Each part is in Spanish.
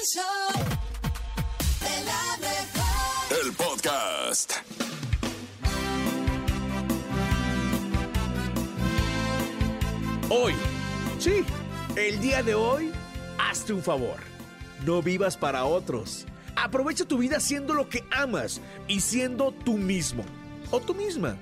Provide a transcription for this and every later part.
El show de la mejor. El podcast. Hoy, sí, el día de hoy, hazte un favor. No vivas para otros. Aprovecha tu vida siendo lo que amas y siendo tú mismo o tú misma,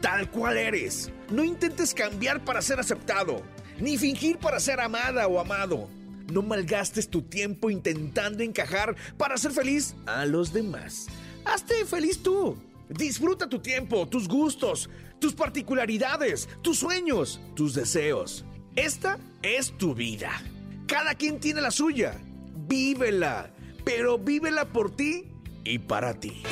tal cual eres. No intentes cambiar para ser aceptado, ni fingir para ser amada o amado. No malgastes tu tiempo intentando encajar para ser feliz a los demás. Hazte feliz tú. Disfruta tu tiempo, tus gustos, tus particularidades, tus sueños, tus deseos. Esta es tu vida. Cada quien tiene la suya. Vívela, pero vívela por ti y para ti.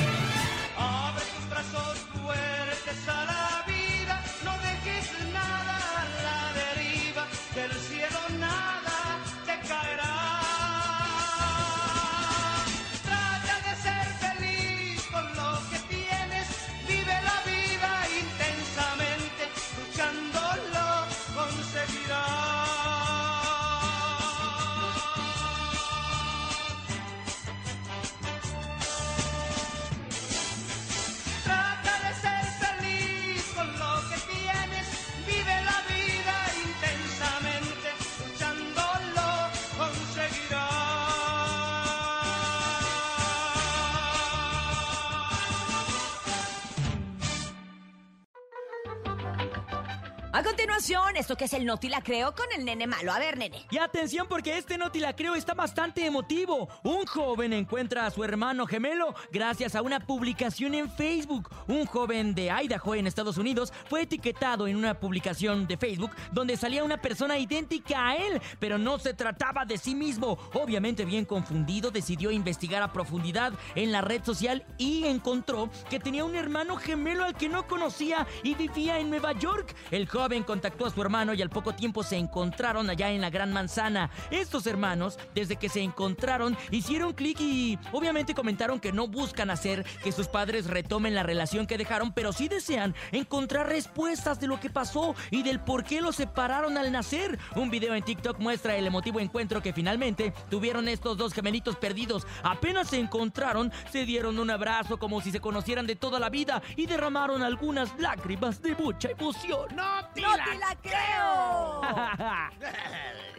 A esto que es el Noti la creo con el nene malo. A ver, nene. Y atención porque este Noti la creo está bastante emotivo. Un joven encuentra a su hermano gemelo gracias a una publicación en Facebook. Un joven de Idaho en Estados Unidos fue etiquetado en una publicación de Facebook donde salía una persona idéntica a él, pero no se trataba de sí mismo. Obviamente bien confundido, decidió investigar a profundidad en la red social y encontró que tenía un hermano gemelo al que no conocía y vivía en Nueva York. El joven contactó a su hermano y al poco tiempo se encontraron allá en la Gran Manzana. Estos hermanos, desde que se encontraron, hicieron clic y obviamente comentaron que no buscan hacer que sus padres retomen la relación que dejaron, pero sí desean encontrar respuestas de lo que pasó y del por qué los separaron al nacer. Un video en TikTok muestra el emotivo encuentro que finalmente tuvieron estos dos gemelitos perdidos. Apenas se encontraron, se dieron un abrazo como si se conocieran de toda la vida y derramaron algunas lágrimas de mucha emoción. ¡No la creo!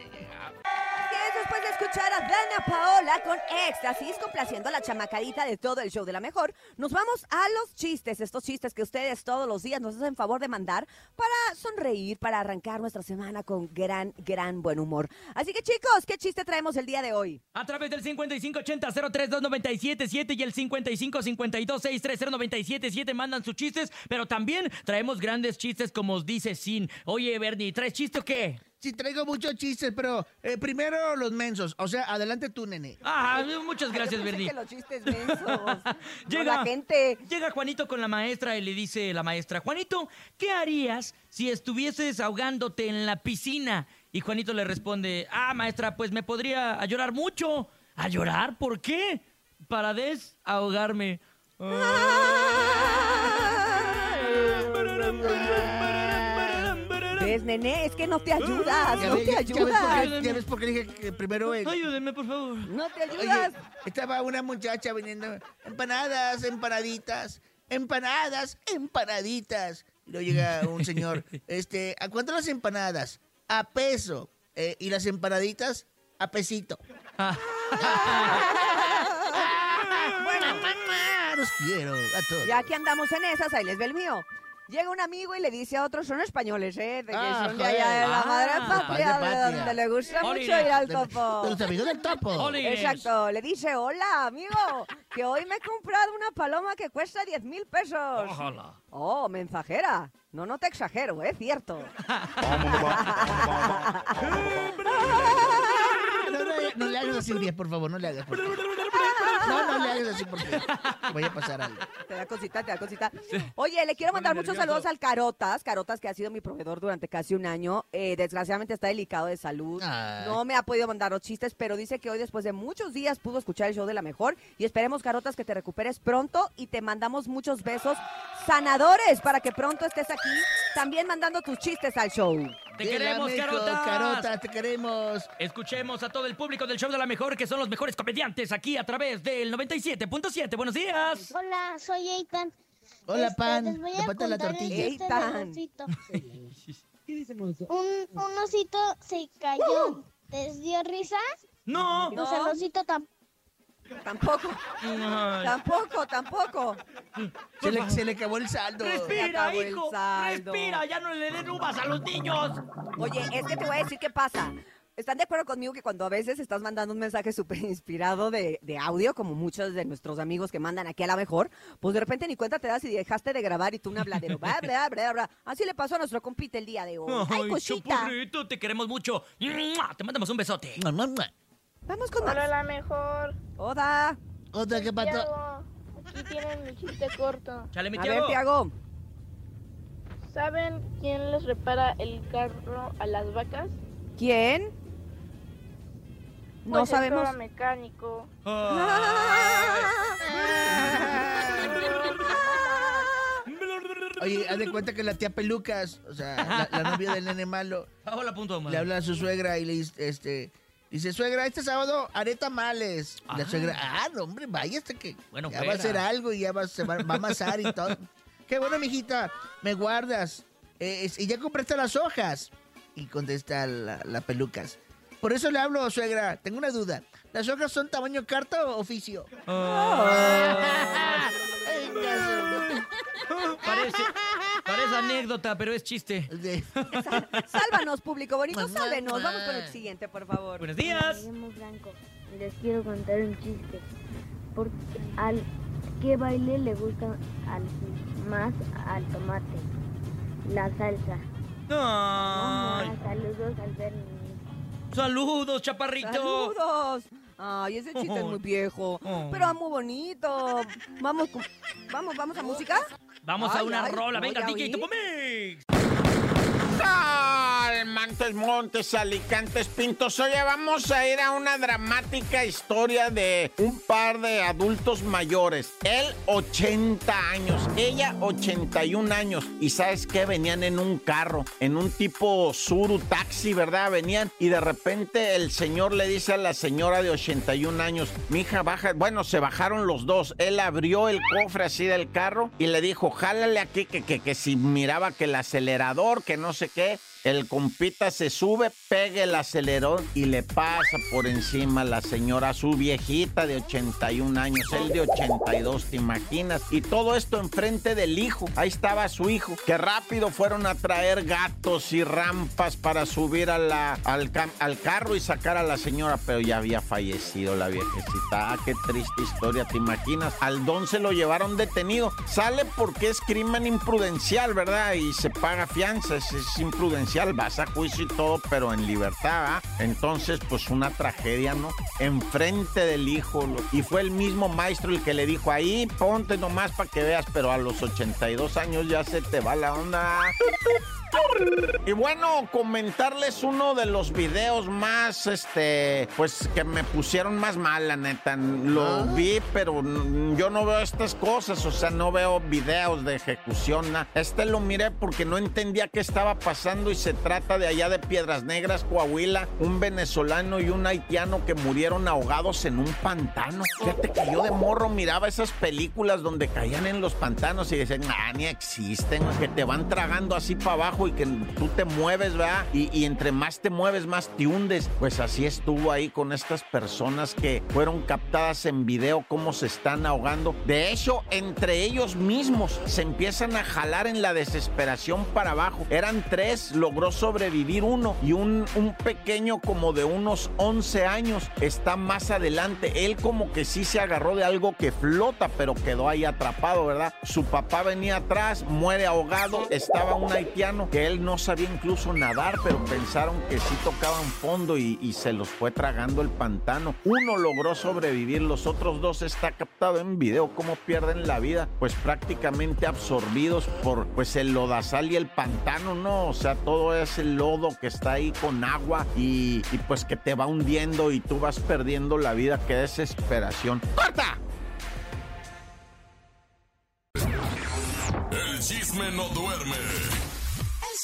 Es después de escuchar a Dana Paola con éxtasis, complaciendo a la chamacadita de todo el show de la mejor, nos vamos a los chistes, estos chistes que ustedes todos los días nos hacen favor de mandar para sonreír, para arrancar nuestra semana con gran, gran buen humor. Así que chicos, ¿qué chiste traemos el día de hoy? A través del 5580-032977 y el 5552-630-977 mandan sus chistes, pero también traemos grandes chistes como os dice Sin. Oye, Bernie, ¿traes chiste o qué? Sí, traigo muchos chistes, pero eh, primero los mensos. O sea, adelante tú, nene. Ah, muchas gracias, Bernie. que los chistes mensos. Llega, la gente. llega Juanito con la maestra y le dice la maestra, Juanito, ¿qué harías si estuvieses ahogándote en la piscina? Y Juanito le responde, ah, maestra, pues me podría a llorar mucho. ¿A llorar? ¿Por qué? Para desahogarme. ¿Ves, nene? Es que no te ayudas, Ya no te ayudas. ya ves por qué dije que primero él. Ayúdeme, por favor. No te Oye, ayudas. estaba una muchacha vendiendo empanadas, empanaditas, empanadas, empanaditas. Y luego llega un señor, este, ¿a cuánto las empanadas? A peso. Eh, y las empanaditas, a pesito. Los quiero a todos. Ya que andamos en esas, ahí les ve el mío. Llega un amigo y le dice a otros, son españoles, ¿eh? De que Ah, son de allá de la Ah, madre patria, padre de patria. donde le gusta mucho Olines. ir al De- topo. de los amigos del topo. Olines. Exacto, le dice, hola amigo, que hoy me he comprado una paloma que cuesta 10 mil pesos. Ojalá. Oh, mensajera. No, no te exagero, es cierto. No, no, no le hagas así, por favor, no le hagas. por favor. No, no le hagas así porque vaya a pasar algo. Te da cosita, te da cosita. Oye, le quiero mandar muchos nervioso. saludos al Carotas. Carotas, que ha sido mi proveedor durante casi un año. Eh, desgraciadamente está delicado de salud. Ay. No me ha podido mandar los chistes, pero dice que hoy, después de muchos días, pudo escuchar el show de la mejor. Y esperemos, Carotas, que te recuperes pronto y te mandamos muchos besos sanadores para que pronto estés aquí, también mandando tus chistes al show. Te queremos, mejor, Carotas. Carotas, te queremos. Escuchemos a todo el público del show de la mejor, que son los mejores comediantes aquí a través del 97.7. Buenos días. Hola, soy Eitan. Hola, Este, pan. les voy a la tortilla. del Eitan. osito. Un, un osito se cayó. ¿Les dio risa? No. Pues el osito tampoco. Tampoco, Ay. tampoco, tampoco. Se le, se le acabó el saldo. Respira, hijo. saldo. Respira, ya no le den uvas a los niños. Oye, es que te voy a decir qué pasa. ¿Están de acuerdo conmigo que cuando a veces estás mandando un mensaje súper inspirado de, de audio, como muchos de nuestros amigos que mandan aquí a la mejor, pues de repente ni cuenta te das y dejaste de grabar y tú un habladero, bla, bla, bla, bla. Así le pasó a nuestro compite el día de hoy. ¡Ay, cosita! chapurrito, te queremos mucho. ¡Mua! Te mandamos un besote. Mua. Vamos con Hola, más. la mejor. Oda. Otra que pato. Tiago, aquí tienen mi chiste corto. Chale, mi A ver, Tiago. Tiago. ¿Saben quién les repara el carro a las vacas? ¿Quién? No Pues el sabemos. toro mecánico. Oye, haz de cuenta que la tía Pelucas, o sea, la, la novia del nene malo, Hola, punto, le habla a su suegra y le dice, este, dice, suegra, este sábado haré tamales. Y la Ah. suegra, ah, no, hombre, vaya hasta que Bueno, ya va a hacer algo y ya va, se va, va a amasar y todo. Qué bueno, mijita, me guardas. Eh, y ya compraste las hojas. Y contesta la, la Pelucas. Por eso le hablo, suegra, tengo una duda. ¿Las hojas son tamaño carta o oficio? Ah. Parece, parece anécdota, pero es chiste. Sálvanos, público bonito, Mamá. sálvenos. Vamos con el siguiente, por favor. Buenos Me días. llamo Blanco. Les quiero contar un chiste. Porque al ¿Qué baile le gusta al, más al tomate? La salsa. Saludos al Bernie. saludos, chaparrito. ¡Saludos! Ay, ese chiste es muy viejo, Oh. pero muy bonito. Vamos, vamos, vamos a música. Vamos a una ay, rola. Venga, DJ oí. Montes, Alicantes, Pintos. Oye, vamos a ir a una dramática historia de un par de adultos mayores. Él, 80 años, ella, 81 años. Y sabes qué? Venían en un carro, en un tipo Suru taxi, ¿verdad? Venían y de repente el señor le dice a la señora de 81 años, mija, baja. Bueno, se bajaron los dos. Él abrió el cofre así del carro y le dijo, jálale aquí, que, que, que si miraba que el acelerador, que no sé qué. El compita se sube, pega el acelerón y le pasa por encima la señora, su viejita de 81 años, él de 82, ¿te imaginas? Y todo esto enfrente del hijo. Ahí estaba su hijo, que rápido fueron a traer gatos y rampas para subir al carro y sacar a la señora, pero ya había fallecido la viejecita. Ah, qué triste historia, ¿te imaginas? Al don se lo llevaron detenido. Sale porque es crimen imprudencial, ¿verdad? Y se paga fianza, es, es imprudencial, vas a juicio y todo, pero en libertad, ¿ah? Entonces, pues una tragedia, ¿no? Enfrente del hijo. Y fue el mismo maestro el que le dijo, ahí ponte nomás para que veas, pero a los 82 años ya se te va la onda. Y bueno, comentarles uno de los videos más, este, pues que me pusieron más mal, la neta. Lo vi, pero yo no veo estas cosas, o sea, no veo videos de ejecución. na- Este lo miré porque no entendía qué estaba pasando y se trata de allá de Piedras Negras, Coahuila, un venezolano y un haitiano que murieron ahogados en un pantano. Fíjate que yo de morro miraba esas películas donde caían en los pantanos y decían, ah, ni existen, que te van tragando así para abajo y que tú te mueves, ¿verdad? Y, entre más te mueves, más te hundes. Pues así estuvo ahí con estas personas que fueron captadas en video cómo se están ahogando. De hecho, entre ellos mismos se empiezan a jalar en la desesperación para abajo. Eran tres, logró sobrevivir uno y un, un pequeño como de unos 11 años está más adelante. Él como que sí se agarró de algo que flota, pero quedó ahí atrapado, ¿verdad? Su papá venía atrás, muere ahogado, estaba un haitiano que él no sabía incluso nadar, pero pensaron que sí tocaban fondo y, se los fue tragando el pantano. Uno logró sobrevivir, los otros dos está captado en video cómo pierden la vida, pues prácticamente absorbidos por pues el lodazal y el pantano, ¿no? O sea, todo ese lodo que está ahí con agua y, y pues que te va hundiendo y tú vas perdiendo la vida, qué desesperación. ¡Corta! El chisme no duerme.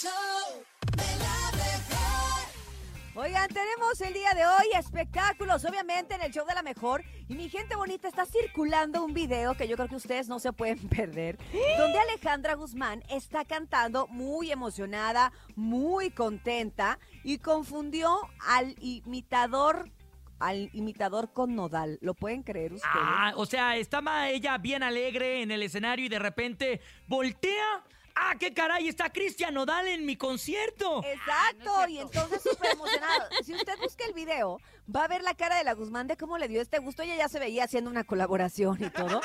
El show de la Oigan, tenemos el día de hoy espectáculos, obviamente en el show de la mejor. Y mi gente bonita, está circulando un video que yo creo que ustedes no se pueden perder, donde Alejandra Guzmán está cantando muy emocionada, muy contenta y confundió al imitador al imitador con Nodal. ¿Lo pueden creer ustedes? Ah, o sea, estaba ella bien alegre en el escenario y de repente voltea. ¡Ah, qué caray! Está Cristian Nodal en mi concierto. Exacto, y entonces súper emocionado. Si usted busca el video, va a ver la cara de la Guzmán de cómo le dio este gusto. Ella ya se veía haciendo una colaboración y todo.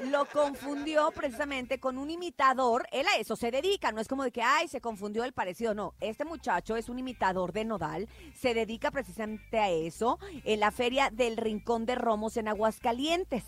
Y lo confundió precisamente con un imitador. Él a eso se dedica, no es como de que, ay, se confundió el parecido. No, este muchacho es un imitador de Nodal. Se dedica precisamente a eso en la feria del Rincón de Romos en Aguascalientes.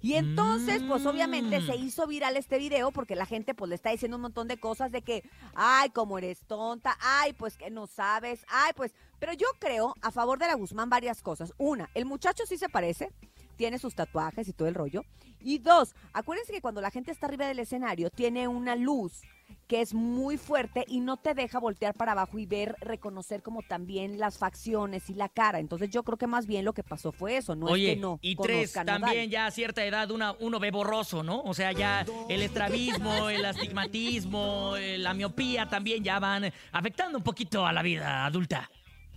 Y entonces, pues obviamente se Mm. hizo viral este video porque la gente pues le está diciendo un montón de cosas de que, ay, como eres tonta, ay, pues que no sabes, ay, pues, pero yo creo a favor de la Guzmán varias cosas. Una, el muchacho sí se parece, tiene sus tatuajes y todo el rollo. Y dos, acuérdense que cuando la gente está arriba del escenario tiene una luz que es muy fuerte y no te deja voltear para abajo y ver, reconocer como también las facciones y la cara. Entonces yo creo que más bien lo que pasó fue eso, no Oye, es que no y tres, también ya a cierta edad una, uno ve borroso, ¿no? O sea, ya el estrabismo, el astigmatismo, eh, la miopía también ya van afectando un poquito a la vida adulta.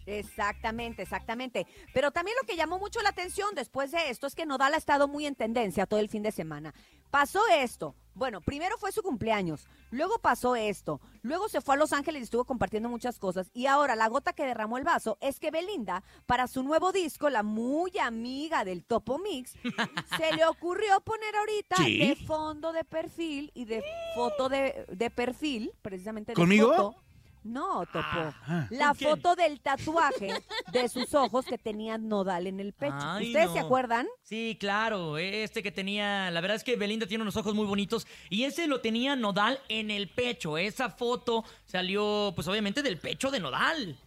Exactamente, exactamente. Pero también lo que llamó mucho la atención después de esto es que Nodal ha estado muy en tendencia todo el fin de semana. Pasó esto. Bueno, primero fue su cumpleaños, luego pasó esto, luego se fue a Los Ángeles y estuvo compartiendo muchas cosas. Y ahora la gota que derramó el vaso es que Belinda, para su nuevo disco, la muy amiga del Topo Mix, se le ocurrió poner ahorita Sí. de fondo de perfil y de foto de, de perfil, precisamente de ¿Conmigo? foto. No, Topo. Ah. La ¿Con quién? foto del tatuaje de sus ojos que tenía Nodal en el pecho. Ay, ¿Ustedes se acuerdan? Sí, claro, este que tenía, la verdad es que Belinda tiene unos ojos muy bonitos y ese lo tenía Nodal en el pecho. Esa foto salió, pues obviamente del pecho de Nodal.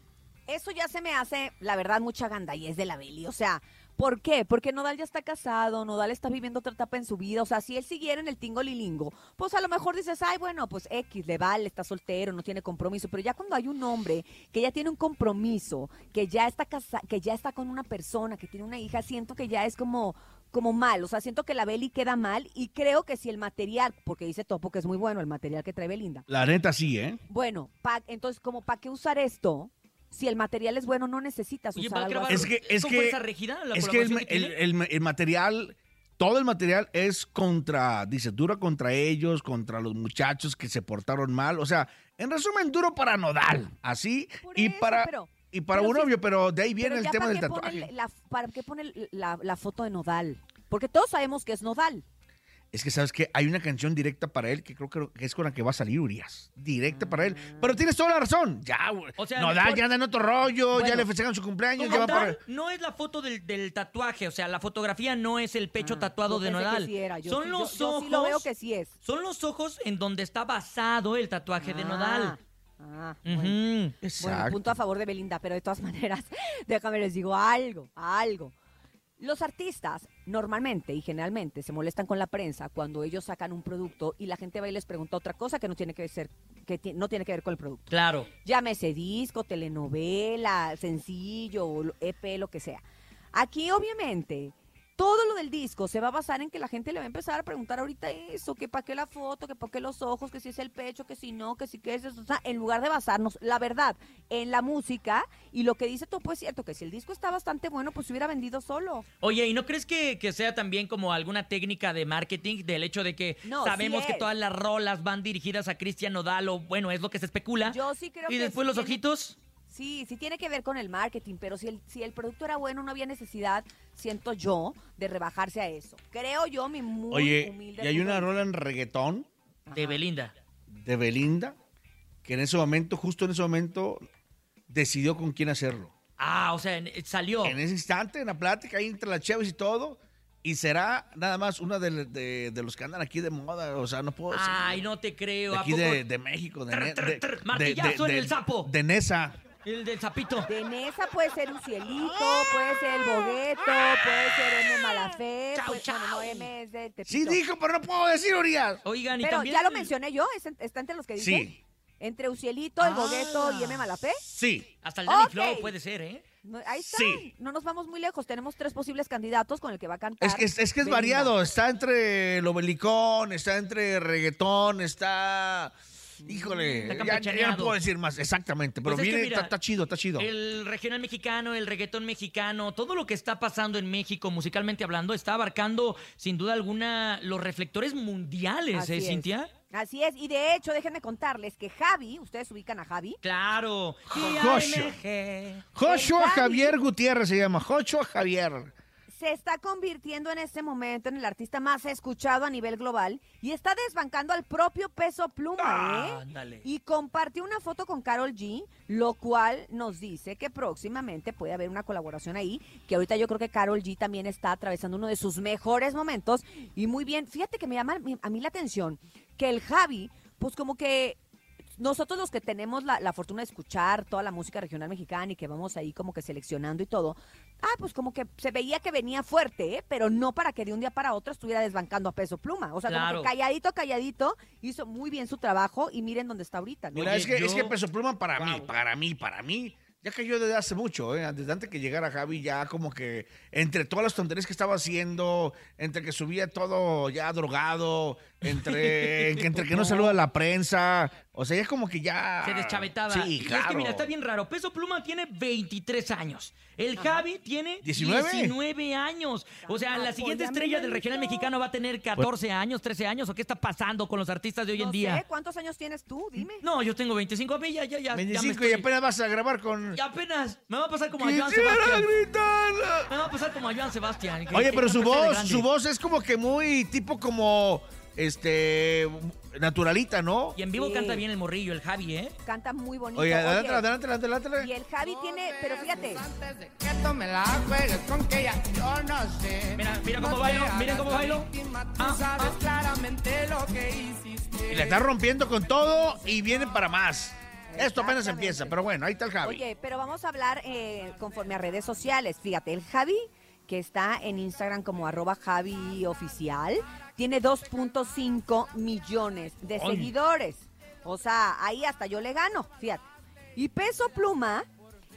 Eso ya se me hace, la verdad, mucha gandallez de la Beli. O sea, ¿por qué? Porque Nodal ya está casado, Nodal está viviendo otra etapa en su vida. O sea, si él siguiera en el tingo lilingo, pues a lo mejor dices, ay, bueno, pues X, le vale, está soltero, no tiene compromiso. Pero ya cuando hay un hombre que ya tiene un compromiso, que ya está casa que ya está con una persona, que tiene una hija, siento que ya es como como mal, o sea, siento que la Beli queda mal y creo que si el material, porque dice Topo que es muy bueno el material que trae Belinda, La neta sí, ¿eh? bueno, pa- entonces, como para qué usar esto, si el material es bueno, no necesitas Oye, usar ¿va a algo así. Es que- es que- regida la Es que el, colaboración que el- tiene? el- el material, todo el material es contra, dice, dura contra ellos, contra los muchachos que se portaron mal. O sea, en resumen, duro para Nodal. Así. Por y eso, para, pero- y para pero un sí- novio, pero de ahí viene el tema ¿para del qué tatuaje. la- ¿Para qué pone la, la foto de Nodal? Porque todos sabemos que es Nodal. Es que sabes que hay una canción directa para él que creo que es con la que va a salir Urias. Directa para él. Pero tienes toda la razón. Ya, güey. O sea, Nodal mejor- ya anda en otro rollo, ya le festejan su cumpleaños, ya va para. no es la foto del, del tatuaje, o sea, la fotografía no es el pecho Ah, tatuado yo de Nodal. sí era, yo Son sí- los yo- yo ojos. sí lo veo que sí es. Son los ojos en donde está basado el tatuaje de Nodal. Ah, bueno. Ujú. Bueno, Exacto. punto a favor de Belinda, pero de todas maneras, déjame les digo algo, algo. Los artistas normalmente y generalmente se molestan con la prensa cuando ellos sacan un producto y la gente va y les pregunta otra cosa que no tiene que ser que no tiene que ver con el producto. Claro. Llámese disco, telenovela, sencillo, EP, lo que sea. Aquí, obviamente, todo lo del disco se va a basar en que la gente le va a empezar a preguntar ahorita eso, que para qué la foto, que para qué los ojos, que si es el pecho, que si no, que si qué es eso. O sea, en lugar de basarnos, la verdad, en la música y lo que dice Topo es cierto, que si el disco está bastante bueno, pues se hubiera vendido solo. Oye, ¿y no crees que, que sea también como alguna técnica de marketing del hecho de que No, sabemos sí que todas las rolas van dirigidas a Cristian Nodal o bueno, es lo que se especula? Yo sí creo y que después sí los ojitos. Sí, sí tiene que ver con el marketing, pero si el, si el producto era bueno, no había necesidad, siento yo, de rebajarse a eso. Creo yo, mi muy Oye, humilde y hay una rola en reggaetón De Belinda. de Belinda que en ese momento, justo en ese momento, decidió con quién hacerlo. Ah, o sea, en- salió. En ese instante, en la plática, ahí entre las chaves y todo. Y será nada más una de, de- de los que andan aquí de moda. O sea, no puedo decir. Ay, no te creo. de ¿a aquí poco? de, de México. De, Trr, Ne- trr, de- trr, de- martillazo de- en de- el sapo. De Nesa. El del sapito. De Nesa puede ser un cielito, puede ser el bogueto, puede ser M Malafé, Chau, puede- bueno, no. M es de Sí Tepito. dijo, pero no puedo decir, Urias. Oigan, y Pero también. ya lo mencioné yo, ¿es en- ¿está entre los que dije? Sí. Entre Ucielito, El Ah. Bogueto y M. Malafé. Sí. Hasta el Danny Ok. Flow puede ser, ¿eh? Ahí está. Sí. No nos vamos muy lejos. Tenemos tres posibles candidatos con el que va a cantar. Es que es, es que es variado. Está entre lo belicón, está entre reggaetón, está. Híjole, ya, ya no puedo decir más exactamente, pero Pues es que viene, mira, está, está chido, está chido. El regional mexicano, el reggaetón mexicano, todo lo que está pasando en México musicalmente hablando está abarcando sin duda alguna los reflectores mundiales, Así ¿eh, es. Cintia? Así es. Y de hecho, déjenme contarles que Javi, ustedes ubican a Javi. Claro. Joshua. Joshua. Javier Gutiérrez se llama, Joshua Javier. Se está convirtiendo en este momento en el artista más escuchado a nivel global y está desbancando al propio peso pluma, ¿eh? Y compartió una foto con Carol G, lo cual nos dice que próximamente puede haber una colaboración ahí, que ahorita yo creo que Carol G también está atravesando uno de sus mejores momentos y muy bien, fíjate que me llama a mí la atención que el Javi, pues como que nosotros los que tenemos la, la fortuna de escuchar toda la música regional mexicana y que vamos ahí como que seleccionando y todo, ah, pues como que se veía que venía fuerte, ¿eh? pero no para que de un día para otro estuviera desbancando a peso pluma. O sea, como que calladito, calladito, hizo muy bien su trabajo y miren dónde está ahorita. ¿no? Mira, Oye, es, que, es que Peso Pluma para mí, para mí, para mí, ya cayó desde hace mucho, ¿eh? desde antes que llegara Javi, ya como que entre todas las tonterías que estaba haciendo, entre que subía todo ya drogado, entre, que, entre que no saluda a la prensa, o sea, ya como que ya... Se deschavetaba. Sí, Y claro. es que mira, está bien raro. Peso Pluma tiene 23 años. El Javi tiene 19. 19 años. O sea, la siguiente estrella del regional mexicano va a tener 14 años, 13 años. ¿O qué está pasando con los artistas de hoy en No día? sé, ¿cuántos años tienes tú? Dime. No, yo tengo 25. A mí ya, ya, ya. ya me 25 estoy- y apenas vas a grabar con... Y apenas. Me va a pasar como a Joan ¡Quisiera Sebastián. Me va a pasar como a Joan Sebastián. que- Oye, pero su voz, su voz es como que muy tipo como, este, naturalita, ¿no? Y en vivo Sí. canta bien el morrillo, el Javi, ¿eh? Canta muy bonito. Oye, Oye, adelante, adelante, adelante, Y adelante. el Javi tiene, pero fíjate, Antes de que tome la juegues con que ya yo no sé. Mira, mira cómo No bailo, miren hagas cómo la bailo. víctima, Tú Ah, sabes ah. claramente lo que hiciste. Y le está rompiendo con todo y viene para más. Esto apenas empieza, pero bueno, ahí está el Javi. Oye, pero vamos a hablar eh, conforme a redes sociales. Fíjate, el Javi, que está en Instagram como arroba Javi Oficial, tiene 2.5 millones de Ay. seguidores. O sea, ahí hasta yo le gano, fíjate. Y Peso Pluma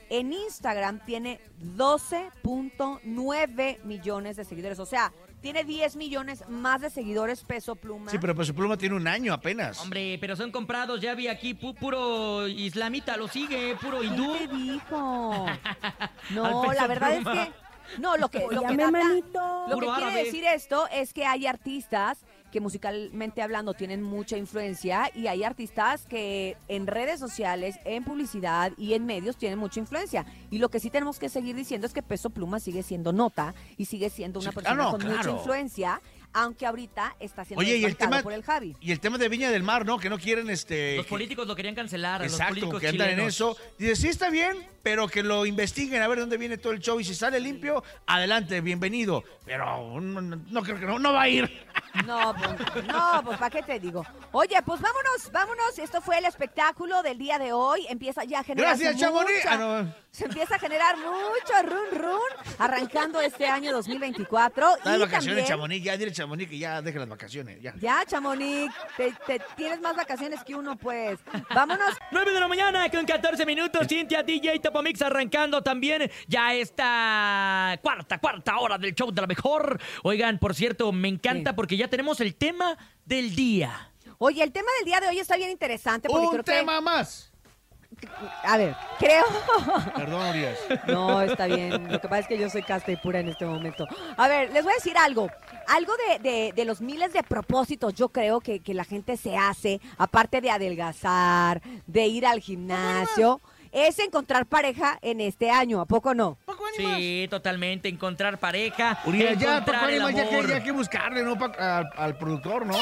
en Instagram tiene 12.9 millones de seguidores. O sea, tiene 10 millones más de seguidores Peso Pluma. Sí, pero su pluma tiene un año apenas. Hombre, pero son comprados. Ya vi aquí pu- puro islamita, lo sigue, puro hindú. ¿Quién te dijo? No, Peso la verdad Pluma. es que no, lo que lo que, data- lo que quiere decir esto es que hay artistas que musicalmente hablando tienen mucha influencia y hay artistas que en redes sociales, en publicidad y en medios tienen mucha influencia. Y lo que sí tenemos que seguir diciendo es que Peso Pluma sigue siendo nota y sigue siendo una Sí, persona con mucha influencia, aunque ahorita está siendo Oye, y el tema, por el Javi. y el tema de Viña del Mar, ¿no? Que no quieren este. Los que- políticos lo querían cancelar, a los Exacto, políticos que andan en eso. Dice, sí está bien, pero que lo investiguen a ver dónde viene todo el show. Y si sale limpio, adelante, bienvenido. Pero no, no- no creo que no, no va a ir. No, pues, no, pues ¿para qué te digo? Oye, pues vámonos, vámonos. Esto fue el espectáculo del día de hoy. Empieza ya a generar. Gracias, Chamonix. Ah, no. Se empieza a generar mucho run run arrancando este año 2024. Está de y vacaciones, también, Chamonix. Ya dile Chamonix que ya deje las vacaciones. Ya. Ya, Chamonix, te, te- tienes más vacaciones que uno, pues. Vámonos. 9 de la mañana con 14 minutos. Cintia DJ Topomix arrancando también ya esta cuarta, cuarta hora del show de la mejor. Oigan, por cierto, me encanta Sí. porque ya tenemos el tema del día. Oye, el tema del día de hoy está bien interesante porque Un creo tema más. que. A ver, creo. Perdón, Urias. No, está bien. Lo que pasa es que yo soy casta y pura en este momento. A ver, les voy a decir algo. Algo de, de- de los miles de propósitos, yo creo que, que la gente se hace, aparte de adelgazar, de ir al gimnasio, es encontrar pareja en este año. ¿A poco no? Sí, totalmente. Encontrar pareja. Ya, encontrar Paco el Ánimas, ya que, amor. ya que buscarle, ¿no? Pa- al, al productor, ¿no?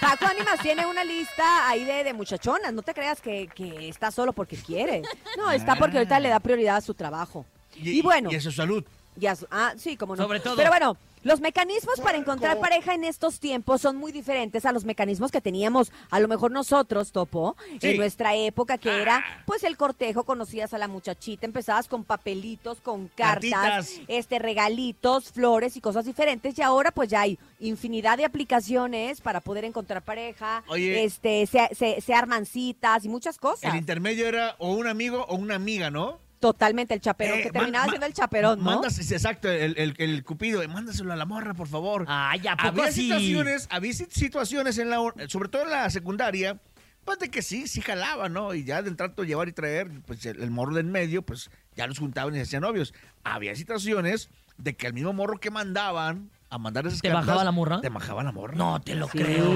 Paco Ánimas tiene una lista ahí de, de muchachonas. No te creas que, que está solo porque quiere. No, está porque ahorita le da prioridad a su trabajo. Y, bueno. Y a su salud. Ya, su- ah, sí, como no. Sobre todo. Pero bueno, los mecanismos para encontrar pareja en estos tiempos son muy diferentes a los mecanismos que teníamos, a lo mejor nosotros, Topo, en nuestra época, que era pues el cortejo, conocías a la muchachita, empezabas con papelitos, con cartas, Cartitas. este regalitos, flores y cosas diferentes, y ahora pues ya hay infinidad de aplicaciones para poder encontrar pareja, Oye. este, se, se- se arman citas y muchas cosas. El intermedio era o un amigo o una amiga, ¿no? Totalmente el chaperón, Eh, que terminaba siendo el chaperón, ¿no? Mandas, sí, exacto, el, el- el cupido, eh, mándaselo a la morra, por favor. Ay, ¿a poco había así? situaciones, había si- situaciones en la, sobre todo en la secundaria, pues de que sí, sí jalaba, ¿no? Y ya del trato de llevar y traer, pues el, el morro del medio, pues ya los juntaban y se hacían novios. Había situaciones de que el mismo morro que mandaban a mandar esas ¿Te cartas, bajaba la morra? Te bajaba la morra. No te lo Sí. creo.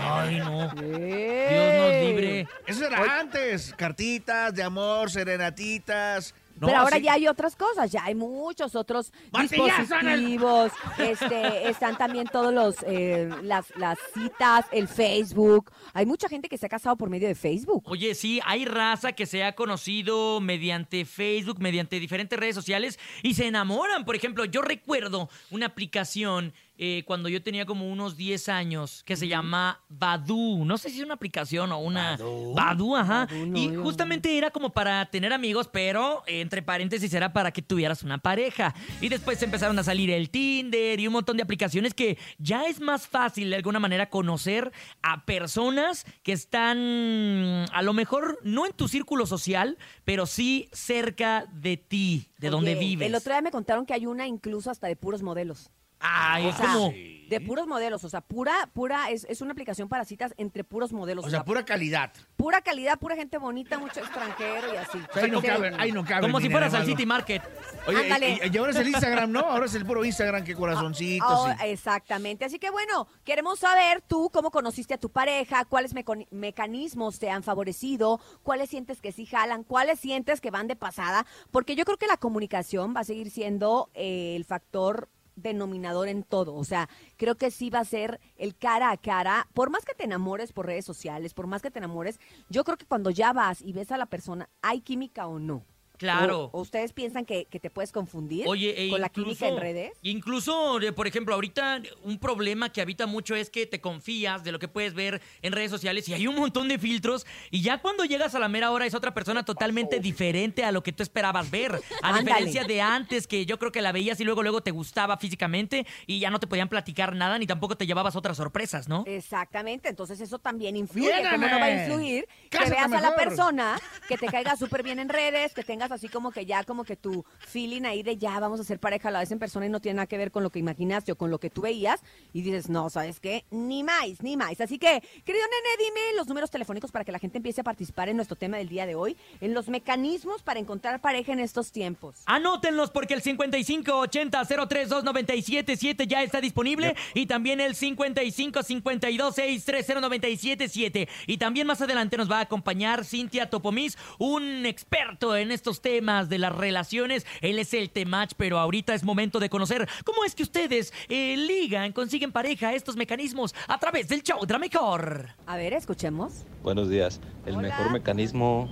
Ay, no. Dios nos libre. Eso era antes, cartitas de amor, serenatitas. No, Pero ahora ya hay otras cosas, ya hay muchos otros el- dispositivos, este, están también todos los eh, las, las citas, el Facebook. Hay mucha gente que se ha casado por medio de Facebook. Oye, sí, hay raza que se ha conocido mediante Facebook, mediante diferentes redes sociales y se enamoran. Por ejemplo, yo recuerdo una aplicación eh, cuando yo tenía como unos 10 años que se llama Badu. No sé si es una aplicación o una... Badu, ajá. Badoo, no, y no. justamente era como para tener amigos, pero eh, entre paréntesis era para que tuvieras una pareja. Y después empezaron a salir el Tinder y un montón de aplicaciones que ya es más fácil de alguna manera conocer a personas que están a lo mejor no en tu círculo social, pero sí cerca de ti, de donde vives. El otro día me contaron que hay una incluso hasta de puros modelos. Ay, O sea, ¿cómo? de puros modelos, o sea, pura, pura, es, es una aplicación para citas entre puros modelos. O sea, pura calidad. pura calidad, pura gente bonita, mucho extranjero y así. Ahí no Sí. cabe, ahí no cabe. Como si fueras al. City Market. Oye, Ándale. y, y ahora es el Instagram, ¿no? Ahora es el puro Instagram, que corazoncitos. Ah, y- Exactamente. Así que bueno, queremos saber tú cómo conociste a tu pareja, cuáles mecanismos te han favorecido, cuáles sientes que sí jalan, cuáles sientes que van de pasada, porque yo creo que la comunicación va a seguir siendo eh, el factor denominador en todo, o sea, creo que sí va a ser el cara a cara, por más que te enamores por redes sociales, por más que te enamores, yo creo que cuando ya vas y ves a la persona, ¿hay química o no? Claro. ¿O, o ustedes piensan que, que te puedes confundir Oye, e con la incluso- química en redes? Incluso, por ejemplo, ahorita un problema que habita mucho es que te confías de lo que puedes ver en redes sociales y hay un montón de filtros y ya cuando llegas a la mera hora es otra persona totalmente diferente a lo que tú esperabas ver. A diferencia de antes que yo creo que la veías y luego luego te gustaba físicamente y ya no te podían platicar nada ni tampoco te llevabas otras sorpresas, ¿no? Exactamente, entonces eso también influye. ¿Cómo no va a influir? Que veas a la persona, que te caiga súper bien en redes, que tengas así como que ya como que tu feeling ahí de ya vamos a ser pareja a la vez en persona y no tiene nada que ver con lo que imaginaste o con lo que tú veías y dices, no, ¿sabes qué? Ni más, ni más. Así que, querido nene, dime los números telefónicos para que la gente empiece a participar en nuestro tema del día de hoy, en los mecanismos para encontrar pareja en estos tiempos. Anótenlos porque el 5580-032977 ya está disponible y también el 5552-630-977 y también más adelante nos va a acompañar Cintia Topomis, un experto en estos temas de las relaciones. Él es el Temach, pero ahorita es momento de conocer cómo es que ustedes eh, ligan, consiguen pareja, estos mecanismos a través del show de la mejor. A ver, escuchemos. Buenos días. El Hola. mejor mecanismo,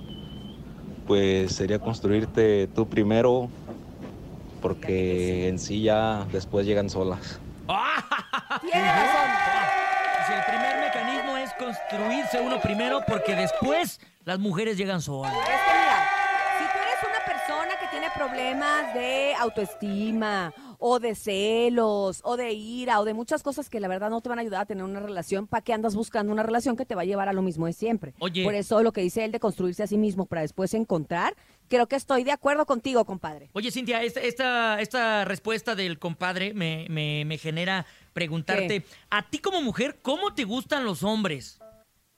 pues, sería construirte tú primero, porque en sí ya después llegan solas. Tiene razón. Si el primer mecanismo es construirse uno primero porque después las mujeres llegan solas. Problemas de autoestima o de celos o de ira o de muchas cosas que la verdad no te van a ayudar a tener una relación, ¿para qué andas buscando una relación que te va a llevar a lo mismo de siempre? Oye. Por eso lo que dice él de construirse a sí mismo para después encontrar, creo que estoy de acuerdo contigo, compadre. Oye, Cintia, esta, esta, esta respuesta del compadre me, me- me genera preguntarte, a ti como mujer, ¿cómo te gustan los hombres?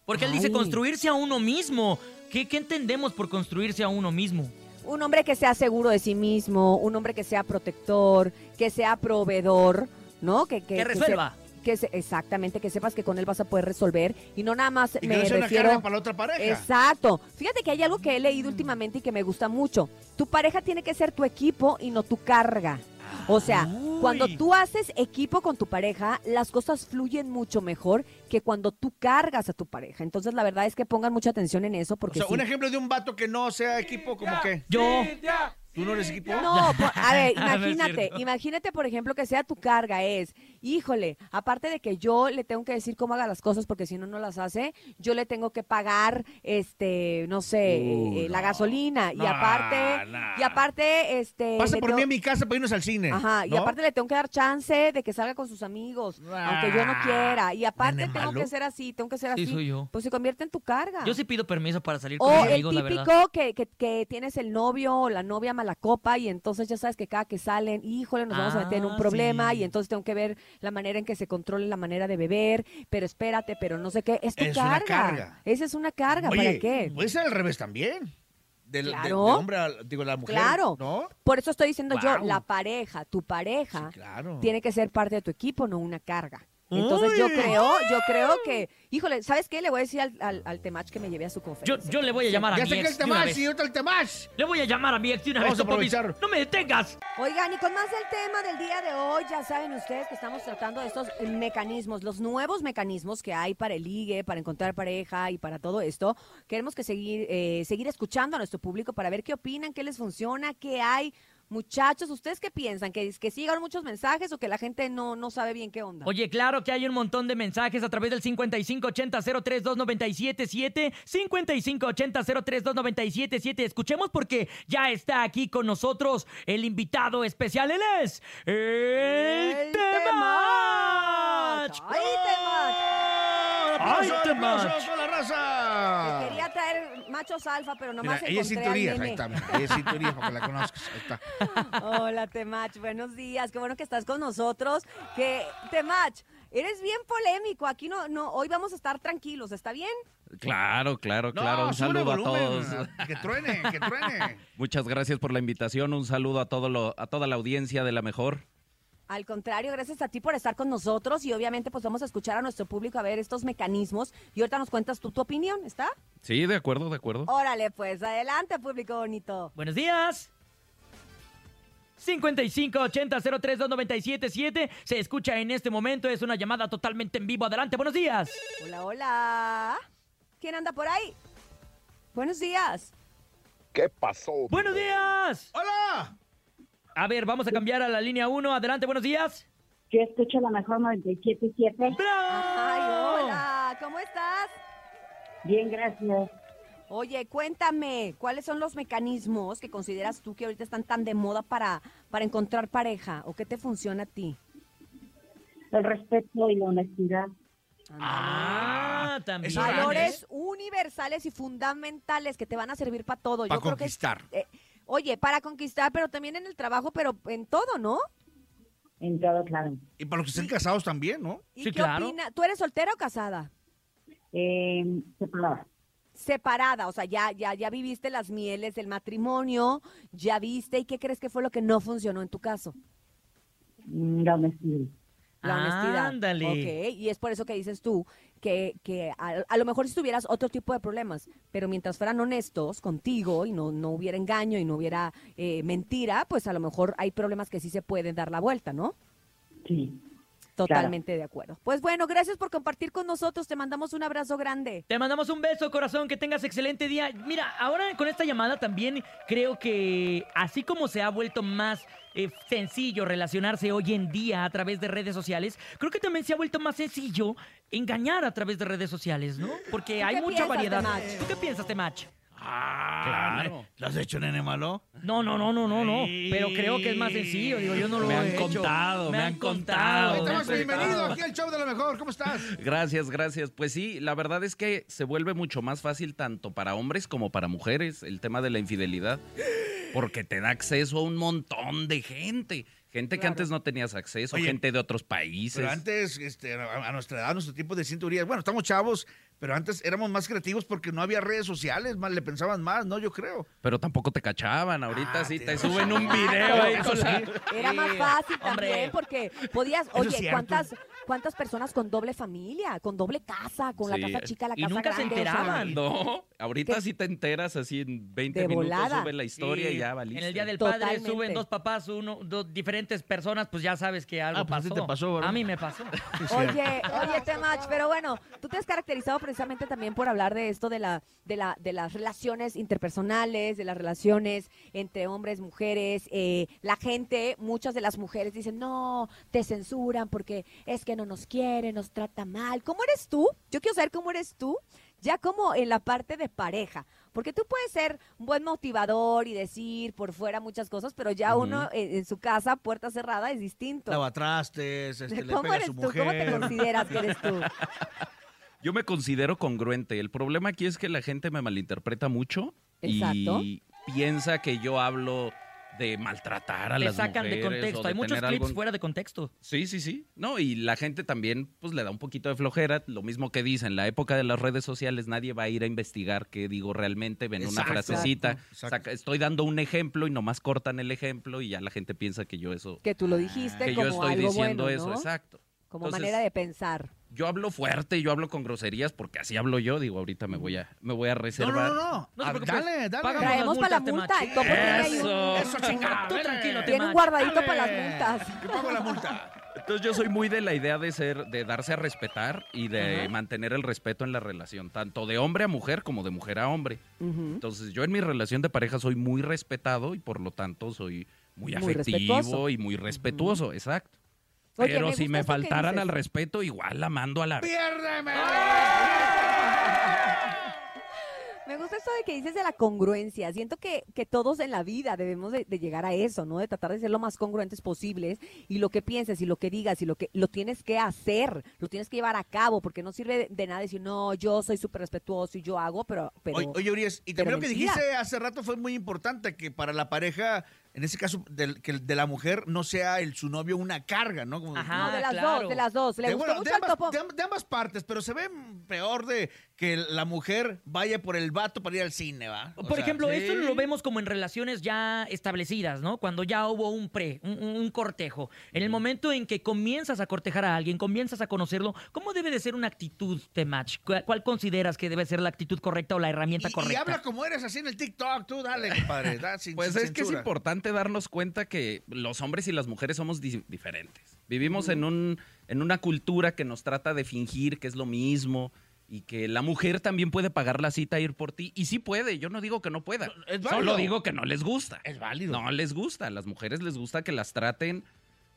Porque él dice construirse a uno mismo. ¿Qué, qué entendemos por construirse a uno mismo? Un hombre que sea seguro de sí mismo, un hombre que sea protector, que sea proveedor, ¿no? Que, Que se- resuelva. que se- exactamente, que sepas que con él vas a poder resolver y no nada más Y que me no sea una refiero carga para la otra pareja. Exacto. Fíjate que hay algo que he leído últimamente y que me gusta mucho. Tu pareja tiene que ser tu equipo y no tu carga. O sea, Uy. cuando tú haces equipo con tu pareja, las cosas fluyen mucho mejor que cuando tú cargas a tu pareja. Entonces, la verdad es que pongan mucha atención en eso O porque sea, sí. un ejemplo de un vato que no sea equipo, como que. Yo, ¿Tú no eres equipo? No, por- a ver, no es imagínate, imagínate, por ejemplo, que sea tu carga es, híjole, aparte de que yo le tengo que decir cómo haga las cosas porque si no, no las hace, yo le tengo que pagar, este, no sé, Uh, eh, la no. gasolina y aparte, no. y aparte, este... Pasa por tengo- mí a mi casa para irnos al cine. Ajá, y aparte le tengo que dar chance de que salga con sus amigos, aunque yo no Ah, quiera. Y aparte tengo malo. que ser así, tengo que ser Sí, así. soy yo. Pues se convierte en tu carga. Yo sí pido permiso para salir con O mis el amigos, la verdad. típico que, que, que tienes el novio o la novia mala copa y entonces ya sabes que cada que salen, híjole, nos vamos a meter en Ah, un problema sí. y entonces tengo que ver la manera en que se controle la manera de beber, pero espérate, pero no sé qué, es tu Es una carga. Esa es una carga, Oye, ¿para qué? Puede ser al revés también. Del, de- Claro. de hombre a, digo, la mujer. Claro. ¿No? Por eso estoy diciendo yo, la pareja, tu pareja, Sí, claro. tiene que ser parte de tu equipo, no una carga. Entonces yo creo, yo creo que, híjole, ¿sabes qué? Le voy a decir al, al, al Temach que me lleve a su Yo, conferencia. yo le voy a llamar a Ya mi sé que el ex de una Temach vez. y otro el Temach. Le voy a llamar a mi ex de una Vamos vez. a aprovechar. ¡No me detengas! Oigan, y con más del tema del día de hoy, ya saben ustedes que estamos tratando de estos mecanismos, los nuevos mecanismos que hay para el ligue, para encontrar pareja y para todo esto. Queremos que seguir, eh, seguir escuchando a nuestro público para ver qué opinan, qué les funciona, qué hay. Muchachos, ¿ustedes qué piensan? ¿Que, que sigan muchos mensajes o que la gente no, no sabe bien qué onda? Oye, claro que hay un montón de mensajes a través del 5580-032977, 5580-032977. Escuchemos porque ya está aquí con nosotros el invitado especial. Él es el, El Temach. Temach. ¡Ay, Temach! ¡Ay, ¡Aplauso, Temach! aplauso con la raza! Machos alfa, pero Mira, nomás ella es cinturía. Ahí está, mira, ella es cinturía para que la conozcas. Ahí está. Hola, Temach, buenos días. Qué bueno que estás con nosotros. Que Temach, eres bien polémico. Aquí no, no, hoy vamos a estar tranquilos, ¿está bien? Claro, claro, claro. Un saludo a todos. Que truene, que truene. Muchas gracias por la invitación. Un saludo a todo lo, a toda la audiencia de la mejor. Al contrario, gracias a ti por estar con nosotros y obviamente pues vamos a escuchar a nuestro público a ver estos mecanismos y ahorita nos cuentas tú tu opinión, ¿está? Sí, de acuerdo, de acuerdo. Órale, pues adelante, público bonito. Buenos días. 5580-032977 se escucha en este momento. Es una llamada totalmente en vivo. Adelante, buenos días. Hola, hola. ¿Quién anda por ahí? Buenos días. ¿Qué pasó? ¡Buenos días! ¡Hola! A ver, vamos a cambiar a la línea 1. Adelante, buenos días. Yo escucho la mejor 97.7. ¡Bravo! Ay, hola. ¿Cómo estás? Bien, gracias. Oye, cuéntame, ¿cuáles son los mecanismos que consideras tú que ahorita están tan de moda para, para encontrar pareja? ¿O qué te funciona a ti? El respeto y la honestidad. Ah, también. Valores universales y fundamentales que te van a servir para todo. Para Yo creo que conquistar. eh, oye, para conquistar, pero también en el trabajo, pero en todo, ¿no? En todo, claro. Y para los que estén casados también, ¿no? ¿Y Sí, qué claro. opina? ¿Tú eres soltera o casada? Eh, separada. Separada, o sea, ya, ya, ya viviste las mieles del matrimonio, ya viste, ¿y qué crees que fue lo que no funcionó en tu caso? Mm, La honestidad. La honestidad. Ándale. Ok, y es por eso que dices tú que, que a, a lo mejor si tuvieras otro tipo de problemas, pero mientras fueran honestos contigo y no, no hubiera engaño y no hubiera eh, mentira, pues a lo mejor hay problemas que sí se pueden dar la vuelta, ¿no? Sí. Totalmente de acuerdo. Pues bueno, gracias por compartir con nosotros. Te mandamos un abrazo grande. Te mandamos un beso, corazón, que tengas excelente día. Mira, ahora con esta llamada también creo que así como se ha vuelto más eh, sencillo relacionarse hoy en día a través de redes sociales, creo que también se ha vuelto más sencillo engañar a través de redes sociales, ¿no? Porque ¿Tú hay mucha variedad. ¿Tú qué piensas, Temach? Claro. ¿Lo has hecho, nene malo? No, no, no, no, no, no. Pero creo que es más sencillo. Digo, yo no lo Me he han hecho. contado, me han contado. Tomás, han bienvenido contado. aquí al show de la mejor. ¿Cómo estás? Gracias, gracias. Pues sí, la verdad es que se vuelve mucho más fácil tanto para hombres como para mujeres el tema de la infidelidad, porque te da acceso a un montón de gente. Gente que antes no tenías acceso, Oye, gente de otros países. Pero antes, este, a a nuestra edad, nuestro tipo de cinturías, bueno, estamos chavos, pero antes éramos más creativos porque no había redes sociales, más le pensaban más, ¿no? Yo creo. Pero tampoco te cachaban. Ahorita Ah, sí te suben un video ahí Eso con la- sí. Era más Sí, fácil hombre. también porque podías, oye. ¿cuántas, ¿cuántas personas con doble familia, con doble casa, con Sí. la casa chica, la Y casa nunca se grande? o sea, enteraban. No, ahorita ¿Qué? sí te enteras así en 20 De minutos volada. sube la historia Sí, y ya valiste. En el Día del Padre Totalmente. suben dos papás, uno, dos diferentes personas, pues ya sabes que algo Ah, pues pasó. te pasó, ¿verdad? A mí me pasó. Oye, oye, Temach, pero bueno, tú te has caracterizado precisamente precisamente también por hablar de esto de la, de la, de las relaciones interpersonales, de las relaciones entre hombres, mujeres. eh, la gente, muchas de las mujeres dicen, no, te censuran porque es que no nos quiere, nos trata mal. ¿Cómo eres tú? Yo quiero saber cómo eres tú, ya como en la parte de pareja. Porque tú puedes ser un buen motivador y decir por fuera muchas cosas, pero ya uno en, en su casa, puerta cerrada, es distinto. Lavatrastes, este, le ¿Cómo pega a eres su tú? ¿Cómo te consideras que eres tú? Yo me considero congruente. El problema aquí es que la gente me malinterpreta mucho Exacto. y piensa que yo hablo de maltratar a Te las sacan de mujeres o contexto. de Hay muchos clips algo fuera de contexto. Sí, sí, sí. No, y la gente también pues le da un poquito de flojera, lo mismo que dicen, en la época de las redes sociales nadie va a ir a investigar qué digo realmente, ven una frasecita, Exacto. saca- estoy dando un ejemplo y nomás cortan el ejemplo y ya la gente piensa que yo eso Que tú lo dijiste que como yo estoy algo diciendo bueno, eso, exacto. Como Entonces, manera de pensar. Yo hablo fuerte, yo hablo con groserías porque así hablo yo, digo, ahorita me voy a me voy a No, reservar. no, no, no. No te Ah, preocupes. dale, dale. Pagamos Traemos para la multa. Un- Eso. Eso, chingada. Tú tranquilo, Tiene un guardadito para las multas. Yo pago la multa. Entonces yo soy muy de la idea de ser, de darse a respetar y de mantener el respeto en la relación, tanto de hombre a mujer como de mujer a hombre. Entonces yo en mi relación de pareja soy muy respetado y por lo tanto soy muy Muy afectivo respetuoso. y muy respetuoso, exacto. Oye, Pero me si me faltaran al respeto, igual la mando a la... ¡Piérdeme! Me gusta esto de que dices de la congruencia. Siento que, que todos en la vida debemos de, de llegar a eso, ¿no? De tratar de ser lo más congruentes posibles y lo que pienses y lo que digas y lo que lo tienes que hacer, lo tienes que llevar a cabo, porque no sirve de, de nada decir, no, yo soy súper respetuoso y yo hago, pero... pero Oye, oye, Urias, y también lo que mentira. dijiste hace rato fue muy importante, que para la pareja, en ese caso, del, que de la mujer no sea el su novio una carga, ¿no? Como- Ajá. no, de las claro. dos, de las dos. Le De, gustó bueno, mucho de topo. de de ambas partes, pero se ve peor de que la mujer vaya por el vato para ir al cine, ¿va? O Por sea, ejemplo, sí. esto lo vemos como en relaciones ya establecidas, ¿no? Cuando ya hubo un pre, un, un- cortejo. En el momento en que comienzas a cortejar a alguien, comienzas a conocerlo, ¿cómo debe de ser una actitud de match? ¿Cuál, consideras que debe ser la actitud correcta o la herramienta Y, y correcta? habla como eres así en el TikTok, tú dale, compadre. da, sin- Pues sin es que es importante darnos cuenta que los hombres y las mujeres somos di- diferentes. Vivimos en, un, en una cultura que nos trata de fingir que es lo mismo y que la mujer también puede pagar la cita e ir por ti. Y sí puede, yo no digo que no pueda. es válido. Solo digo que no les gusta. Es válido. No les gusta. A las mujeres les gusta que las traten,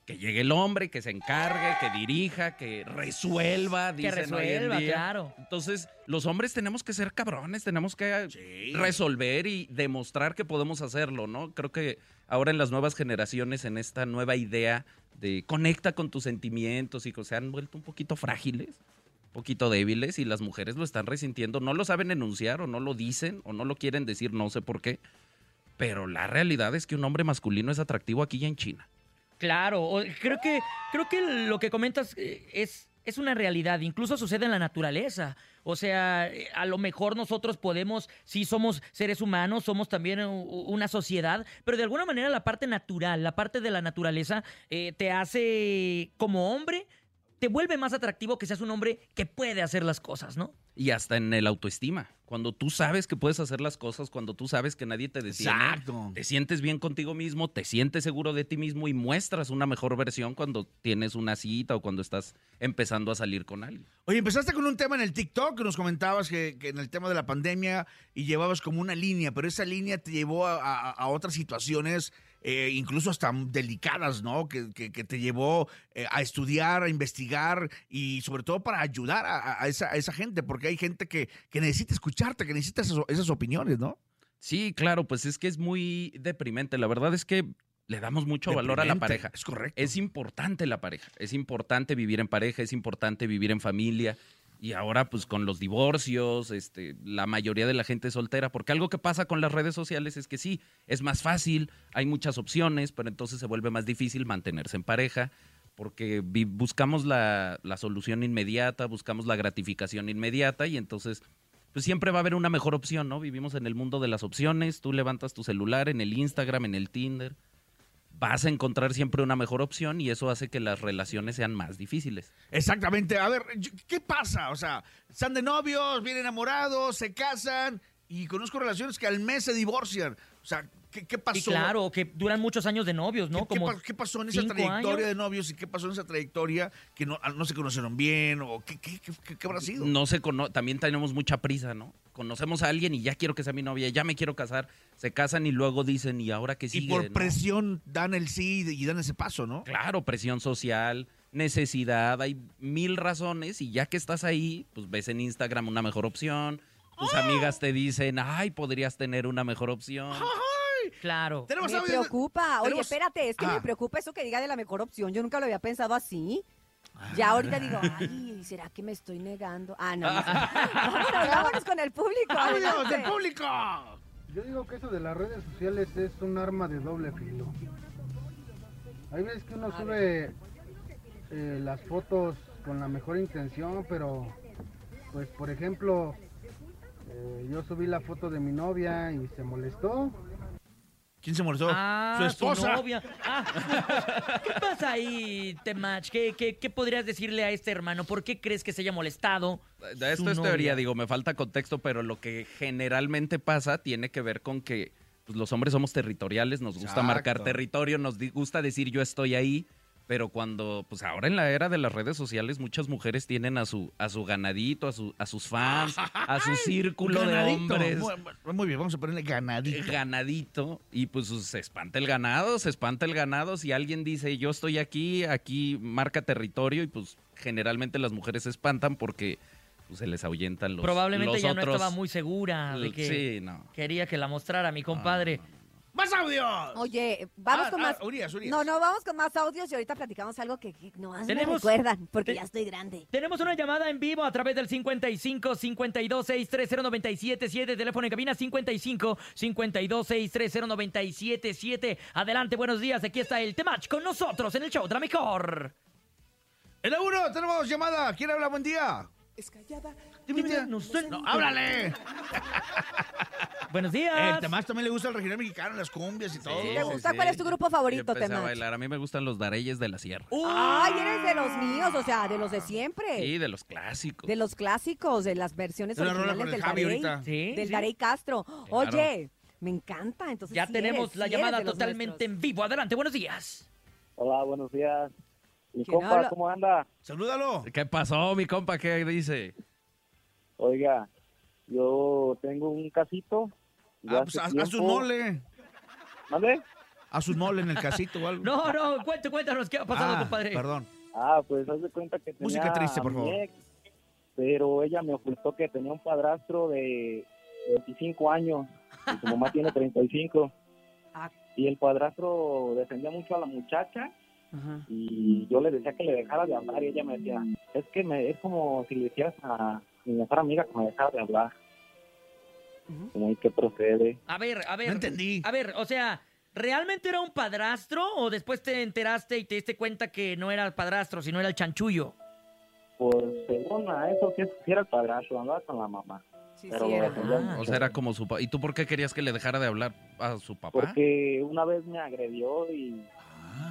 que llegue el hombre, que se encargue, que dirija, que resuelva. Que dicen hoy en resuelva, día. claro. Entonces, los hombres tenemos que ser cabrones, tenemos que Sí. resolver y demostrar que podemos hacerlo, ¿no? Creo que ahora en las nuevas generaciones, en esta nueva idea de conecta con tus sentimientos y que se han vuelto un poquito frágiles, poquito débiles y las mujeres lo están resintiendo, no lo saben enunciar o no lo dicen o no lo quieren decir, no sé por qué, pero la realidad es que un hombre masculino es atractivo aquí ya en China. Claro, creo que, creo que lo que comentas eh, es, es una realidad, incluso sucede en la naturaleza. O sea, eh, a lo mejor nosotros podemos, sí somos seres humanos, somos también una sociedad, pero de alguna manera la parte natural, la parte de la naturaleza, eh, te hace como hombre, te vuelve más atractivo que seas un hombre que puede hacer las cosas, ¿no? Y hasta en el autoestima. Cuando tú sabes que puedes hacer las cosas, cuando tú sabes que nadie te detiene, Exacto. te sientes bien contigo mismo, te sientes seguro de ti mismo y muestras una mejor versión cuando tienes una cita o cuando estás empezando a salir con alguien. Oye, empezaste con un tema en el TikTok que nos comentabas que, que en el tema de la pandemia y llevabas como una línea, pero esa línea te llevó a, a- a otras situaciones, eh, incluso hasta delicadas, ¿no? Que, que- que te llevó eh, a estudiar, a investigar y sobre todo para ayudar a, a esa, a esa gente, porque hay gente que, que necesita escucharte, que necesita esas, esas opiniones, ¿no? Sí, claro, pues es que es muy deprimente. La verdad es que le damos mucho valor a la pareja. Es correcto. Es importante la pareja, es importante vivir en pareja, es importante vivir en familia. Y ahora, pues con los divorcios, este, la mayoría de la gente es soltera, porque algo que pasa con las redes sociales es que sí, es más fácil, hay muchas opciones, pero entonces se vuelve más difícil mantenerse en pareja, porque buscamos la, la solución inmediata, buscamos la gratificación inmediata, y entonces, pues siempre va a haber una mejor opción, ¿no? Vivimos en el mundo de las opciones, tú levantas tu celular en el Instagram, en el Tinder, vas a encontrar siempre una mejor opción y eso hace que las relaciones sean más difíciles. Exactamente. A ver, ¿qué pasa? O sea, están de novios, bien enamorados, se casan y conozco relaciones que al mes se divorcian. O sea, ¿Qué, qué pasó? Y claro, que duran muchos años de novios, ¿no? ¿Qué, Como pasó en esa trayectoria años. de novios y qué pasó en esa trayectoria que no, no se conocieron bien o qué, qué, qué- qué- qué habrá sido? No se cono también tenemos mucha prisa, ¿no? Conocemos a alguien y ya quiero que sea mi novia, ya me quiero casar. Se casan y luego dicen, ¿y ahora qué y sigue? por no? presión dan el sí y dan ese paso, ¿no? Claro, presión social, necesidad, hay mil razones y ya que estás ahí, pues ves en Instagram una mejor opción. Tus amigas te dicen, ay, podrías tener una mejor opción. Claro. Tenemos Me audio preocupa. Oye, tenemos- espérate, es que Ah. me preocupa eso que diga de la mejor opción. Yo nunca lo había pensado así. Ya ahorita digo, ay, ¿será que me estoy negando? Ah, no. vámonos, vámonos con el público. ¡Audios adelante. del público! Yo digo que eso de las redes sociales es un arma de doble filo. Hay veces que uno sube eh, las fotos con la mejor intención, pero pues por ejemplo, eh, yo subí la foto de mi novia y se molestó. ¿Quién se molestó? Ah, su esposa. novia. Ah, ¿Qué pasa ahí, Temach? ¿Qué, qué, qué podrías decirle a este hermano? ¿Por qué crees que se haya molestado? De Esto su es novia? teoría, digo, me falta contexto, pero lo que generalmente pasa tiene que ver con que pues, los hombres somos territoriales, nos gusta marcar territorio, nos gusta decir yo estoy ahí, pero cuando, pues ahora en la era de las redes sociales, muchas mujeres tienen a su, a su ganadito, a, su, a sus fans, a su círculo de hombres. Muy, muy bien, vamos a ponerle ganadito. ganadito y pues se espanta el ganado, se espanta el ganado. Si alguien dice yo estoy aquí, aquí marca territorio y pues generalmente las mujeres se espantan porque pues, se les ahuyentan los Probablemente los ya no estaba muy segura de que Sí, no. quería que la mostrara mi compadre. ¡Más audios! Oye, vamos Ah, con ah, más. Urias, Urias. No, no, vamos con más audios y ahorita platicamos algo que, que no me Tenemos- recuerdan, porque te- ya estoy grande. Tenemos una llamada en vivo a través del 55 52 630 977 teléfono en cabina 55 52 630 977 Adelante, buenos días. Aquí está el Temach con nosotros en el show de la mejor. En la uno tenemos llamada. ¿Quién habla? Buen día. Es callada. No sé. No, háblale. Buenos El días. Temás también le gusta el regional mexicano, las cumbias y todo. Sí, ¿Te sí, gusta? sí. ¿Cuál es tu grupo Yo favorito, empecé a Temach? bailar. A mí me gustan los dareyes de la sierra. Ay, eres de los míos, o sea, de los de siempre. Sí, de los clásicos. De los clásicos, de las versiones Es una rola originales con el del Javi Darey. ahorita. Sí, Del sí. Darey Castro. Oye, me encanta, entonces Ya sí tenemos eres, la sí eres llamada de los totalmente nuestros. en vivo. Adelante, buenos días. Hola, buenos días. Mi ¿Quién compa, habla? ¿cómo anda? Salúdalo. ¿Qué pasó, mi compa? ¿Qué dice? Oiga, yo tengo un casito. Ah, pues haz, haz un mole. ¿Mande? Haz un mole en el casito o algo. No, no, cuéntanos, cuéntanos qué ha pasado, Ah, compadre. Perdón. Ah, pues haz de cuenta que tenía Música triste, por favor. ex, pero ella me ocultó que tenía un padrastro de 25 años y su mamá tiene 35. Ah. Y el padrastro defendía mucho a la muchacha Ajá. y yo le decía que le dejara de hablar y ella me decía, es que me, es como si le decías a mi mejor amiga que me dejara de hablar. Ujú. Como, ¿y qué procede? A ver, a ver. No entendí. A ver, o sea, ¿realmente era un padrastro o después te enteraste y te diste cuenta que no era el padrastro, sino era el chanchullo? Pues según a eso, sí, sí era el padrastro, andaba con la mamá. Sí, Pero sí, era. Ah. O sea, era como su papá. ¿Y tú por qué querías que le dejara de hablar a su papá? Porque una vez me agredió y...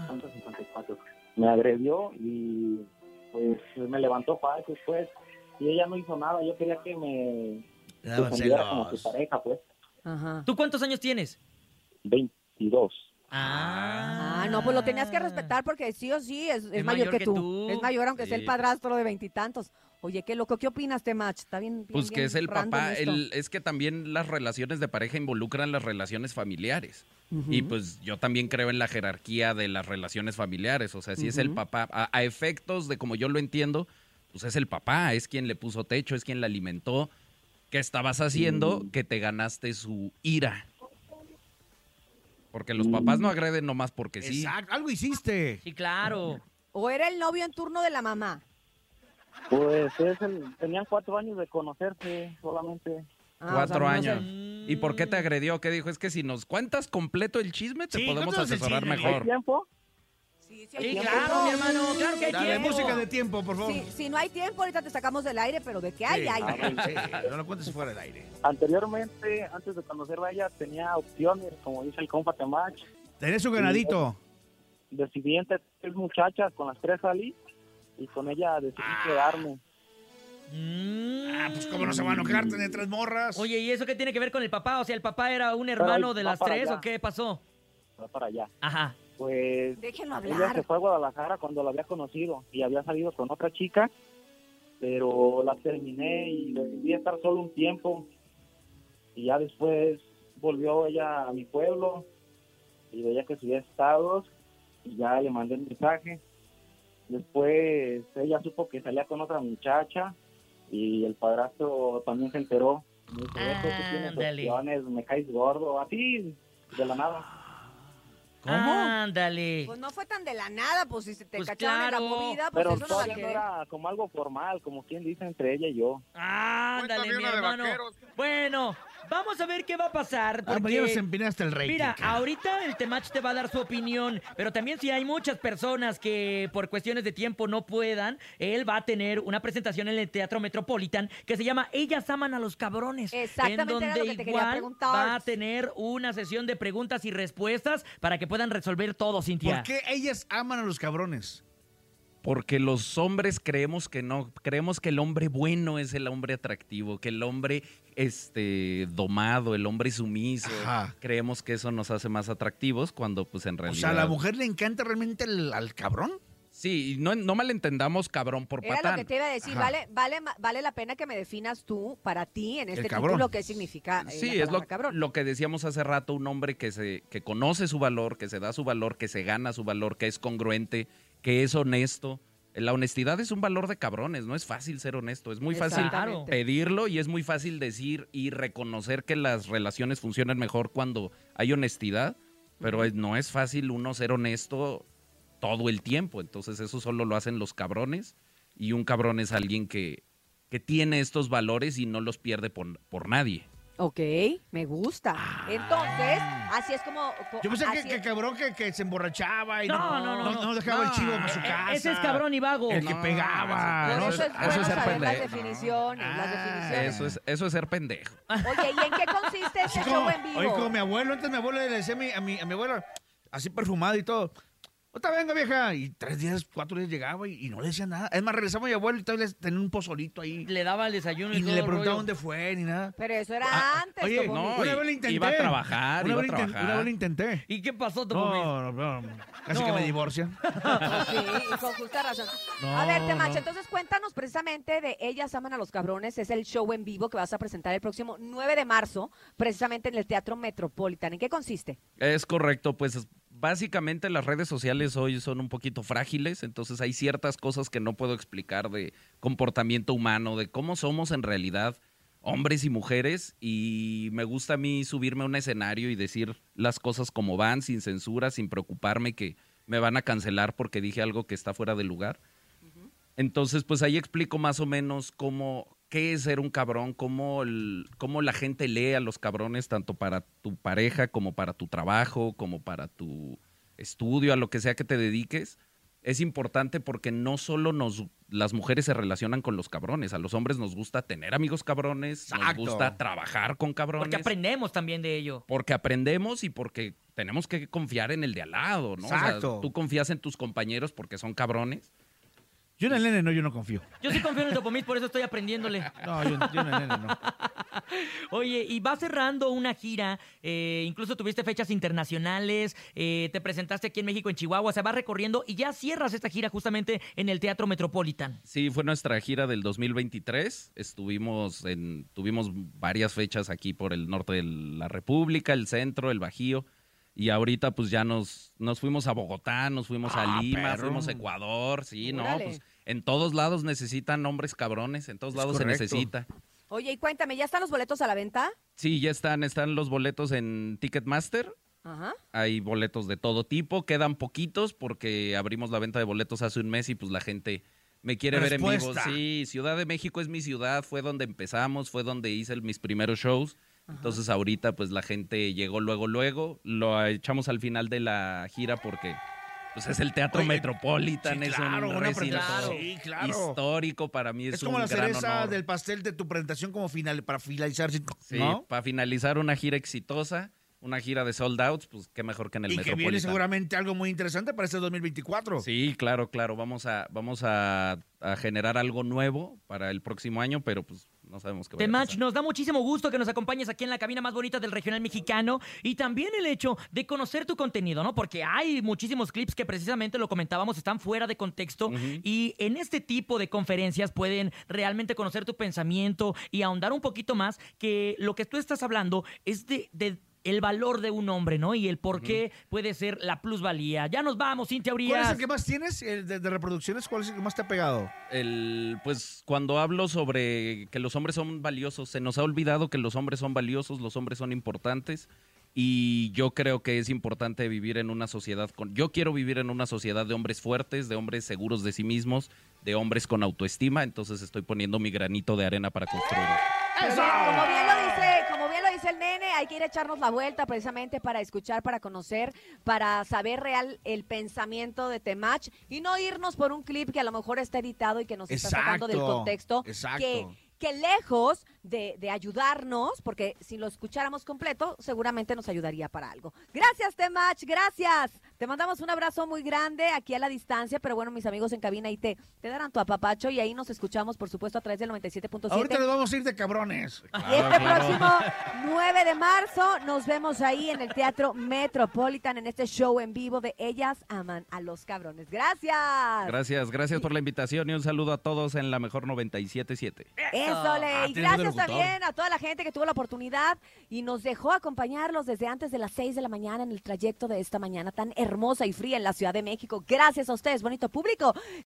¿cuántos? 54. Me agredió y pues me levantó falsos, pues. Y ella no hizo nada, yo quería que me Le daban defendiera como su pareja, pues. Ajá. ¿Tú cuántos años tienes? 22. Ah, no, pues lo tenías que respetar porque sí o sí es, es mayor, que, tú. Es mayor aunque sea el Sí. padrastro de veintitantos. Oye, qué loco. ¿Qué opinas, Temach? Está bien. bien, Pues que bien es el papá, el- es que también las relaciones de pareja involucran las relaciones familiares. Y pues yo también creo en la jerarquía de las relaciones familiares. O sea, si es el papá, a, a efectos de como yo lo entiendo, pues es el papá, es quien le puso techo, es quien la alimentó. ¿Qué estabas haciendo que te ganaste su ira? Porque los papás no agreden nomás porque sí. Exacto, algo hiciste. Sí, claro. ¿O era el novio en turno de la mamá? Pues es el- tenían cuatro años de conocerse solamente. Ah, Cuatro o sea, no sé. años. ¿Y por qué te agredió? ¿Qué dijo? Es que si nos cuentas completo el chisme, te Sí, podemos cuéntanos el asesorar chisme, mejor. ¿Hay tiempo? Sí, sí, claro, mi hermano, claro que hay Dale tiempo. música de tiempo, por favor. Sí, si no hay tiempo, ahorita te sacamos del aire, pero de que hay, Sí, hay. sí, no lo cuentes fuera del aire. Anteriormente, antes de conocerla a ella, tenía opciones, como dice el compa Temach. Tenés un ganadito. Decidí entre tres muchachas, con las tres salí y con ella decidí Ah. quedarme. Ah, pues cómo no se va a enojar, tiene tres morras. Oye, ¿y eso qué tiene que ver con el papá? O sea, ¿el papá era un hermano de las tres allá. o qué pasó? Va para allá. Ajá. Pues Déjenlo ella se fue a Guadalajara cuando la había conocido y había salido con otra chica, pero la terminé y decidí estar solo un tiempo. Y ya después volvió ella a mi pueblo y veía que subía estados y ya le mandé el mensaje. Después ella supo que salía con otra muchacha y el padrastro también se enteró. Me dijo, "Ves que tú tienes Ándale. opciones, me caes gordo, así, de la nada. Ándale. Pues no fue tan de la nada, pues si se te Pues cacharon en claro. la movida, pues Pero eso no va a todavía no era como algo formal, como quien dice entre ella y yo. Ándale, mi hermano. Bueno, vamos a ver qué va a pasar. Ah, Porque... pues ya nos empinaste el rating. Mira, cara. ahorita el Temach te va a dar su opinión, pero también si hay muchas personas que por cuestiones de tiempo no puedan, él va a tener una presentación en el Teatro Metropolitan que se llama Ellas aman a los cabrones. Exactamente, en donde era lo que te quería igual va a tener una sesión de preguntas y respuestas para que puedan resolver todo, Cintia. ¿Por qué ellas aman a los cabrones? Porque los hombres creemos que no, creemos que el hombre bueno es el hombre atractivo, que el hombre este domado, el hombre sumiso, Ajá. creemos que eso nos hace más atractivos cuando pues en O realidad sea, ¿a la mujer le encanta realmente el- al cabrón? Sí, y no, no malentendamos cabrón por Era patán. lo que te iba a decir, Ajá. vale, vale, vale la pena que me definas tú, para ti, en este título, qué significa eh, Sí, es lo, cabrón. lo que decíamos hace rato, un hombre que, se, que conoce su valor, que se da su valor, que se gana su valor, que es congruente, que es honesto. La honestidad es un valor de cabrones, no es fácil ser honesto, es muy fácil pedirlo y es muy fácil decir y reconocer que las relaciones funcionan mejor cuando hay honestidad, pero no es fácil uno ser honesto todo el tiempo, entonces eso solo lo hacen los cabrones y un cabrón es alguien que, que tiene estos valores y no los pierde por, por nadie. Ok, me gusta. Entonces, así es como... co- Ah. Yo pensé que, así que es- cabrón que, que se emborrachaba y No, no, no, no, no. dejaba el chivo para su e- casa. ese es cabrón y vago. El que No, pegaba. Por ¿no? eso es eso bueno es ser saber las pendejo. definiciones, las Ah, definiciones. Eso es, eso es ser pendejo. Oye, ¿y en qué consiste Así este como, show en vivo? oye, como mi abuelo, antes mi abuelo le decía a mi, a mi, a mi abuela, así perfumado y todo. Otra venga, vieja. Y tres días, cuatro días llegaba y, y no le decía nada. Es más, regresaba mi abuelo y todavía les- tenía un pozolito ahí. Le daba el desayuno y, Y ni todo le preguntaba rollo. dónde fue ni nada. Pero eso era Ah, antes, Oye, Topo. no, una y- vez lo intenté. iba a trabajar, una iba vez a lo inten- trabajar. Una vez lo intenté. ¿Y qué pasó, Topo Mix? No, no, no. Casi No. que me divorcian. Sí, y con justa razón. No, a ver, Temacho, no. entonces cuéntanos precisamente de Ellas Aman a los Cabrones. Es el show en vivo que vas a presentar el próximo 9 de marzo, precisamente en el Teatro Metropolitan. ¿En qué consiste? Es correcto, pues básicamente las redes sociales hoy son un poquito frágiles, entonces hay ciertas cosas que no puedo explicar de comportamiento humano, de cómo somos en realidad hombres y mujeres y me gusta a mí subirme a un escenario y decir las cosas como van, sin censura, sin preocuparme que me van a cancelar porque dije algo que está fuera de lugar. Entonces, pues ahí explico más o menos cómo, qué es ser un cabrón, cómo, el- cómo la gente lee a los cabrones, tanto para tu pareja como para tu trabajo, como para tu estudio, a lo que sea que te dediques. Es importante porque no solo nos, las mujeres se relacionan con los cabrones, a los hombres nos gusta tener amigos cabrones, nos gusta trabajar con cabrones. Porque aprendemos también de ello. Porque aprendemos y porque tenemos que confiar en el de al lado, ¿no? O sea, Exacto. tú confías en tus compañeros porque son cabrones. Yo en el nene no, yo no confío. Yo sí confío en el Topomix, por eso estoy aprendiéndole. No, yo, yo en el nene no. Oye, y va cerrando una gira, eh, incluso tuviste fechas internacionales, eh, te presentaste aquí en México, en Chihuahua, se va recorriendo y ya cierras esta gira justamente en el Teatro Metropolitan. Sí, fue nuestra gira del 2023. Estuvimos en, tuvimos varias fechas aquí por el norte de la República, el centro, el Bajío. Y ahorita pues ya nos, nos fuimos a Bogotá, nos fuimos Ah, a Lima, perro. fuimos a Ecuador, sí, no, pues en todos lados necesitan hombres cabrones, en todos Es lados correcto. se necesita. Oye, y cuéntame, ¿ya están los boletos a la venta? Sí, ya están, están los boletos en Ticketmaster. Ajá. Hay boletos de todo tipo, quedan poquitos porque abrimos la venta de boletos hace un mes y pues la gente me quiere ver en vivo. Respuesta. Sí, Ciudad de México es mi ciudad, fue donde empezamos, fue donde hice el- mis primeros shows. Entonces ahorita pues la gente llegó luego, luego, lo echamos al final de la gira porque pues es el Teatro Oye, Metropolitan, sí, es claro, un una recinto. Sí, claro. histórico para mí, es, Es, como un la gran cereza honor. del pastel de tu presentación como final, para finalizar, Sí, ¿no? para finalizar una gira exitosa una gira de sold outs, pues qué mejor que en el Y que viene Metropolitan. seguramente algo muy interesante para este 2024. Sí, claro, claro. Vamos a, vamos a, a generar algo nuevo para el próximo año, pero pues no sabemos qué va a Temach, pasar. nos da muchísimo gusto que nos acompañes aquí en la cabina más bonita del regional mexicano y también el hecho de conocer tu contenido, ¿no? Porque hay muchísimos clips que precisamente lo comentábamos, están fuera de contexto y en este tipo de conferencias pueden realmente conocer tu pensamiento y ahondar un poquito más que lo que tú estás hablando es de... de el valor de un hombre, ¿no? Y el por qué puede ser la plusvalía. Ya nos vamos, Cintia ¿Cuál es Urias. el que más tienes el de, de reproducciones? ¿Cuál es el que más te ha pegado? El, pues cuando hablo sobre que los hombres son valiosos, se nos ha olvidado que los hombres son valiosos, los hombres son importantes y yo creo que es importante vivir en una sociedad con... Yo quiero vivir en una sociedad de hombres fuertes, de hombres seguros de sí mismos, de hombres con autoestima, entonces estoy poniendo mi granito de arena para construir. Pero hay que ir a echarnos la vuelta precisamente para escuchar, para conocer, para saber real el pensamiento de Temach y no irnos por un clip que a lo mejor está editado y que nos está sacando del contexto. exacto. Que, que lejos de, de ayudarnos, porque si lo escucháramos completo, seguramente nos ayudaría para algo. Gracias, Temach, gracias. Te mandamos un abrazo muy grande aquí a la distancia, pero bueno, mis amigos en cabina ahí te, te darán tu apapacho y ahí nos escuchamos, por supuesto, a través del 97.7. Ahorita nos vamos a ir de cabrones. Y este próximo 9 de marzo nos vemos ahí en el Teatro Metropolitan en este show en vivo de Ellas Aman a los Cabrones. Gracias. Gracias, gracias por la invitación y un saludo a todos en la mejor 97.7. Eso, Ley. Ah, Y gracias también a toda la gente que tuvo la oportunidad y nos dejó acompañarlos desde antes de las 6 de la mañana en el trayecto de esta mañana tan hermosa y fría en la Ciudad de México. Gracias a ustedes, bonito público.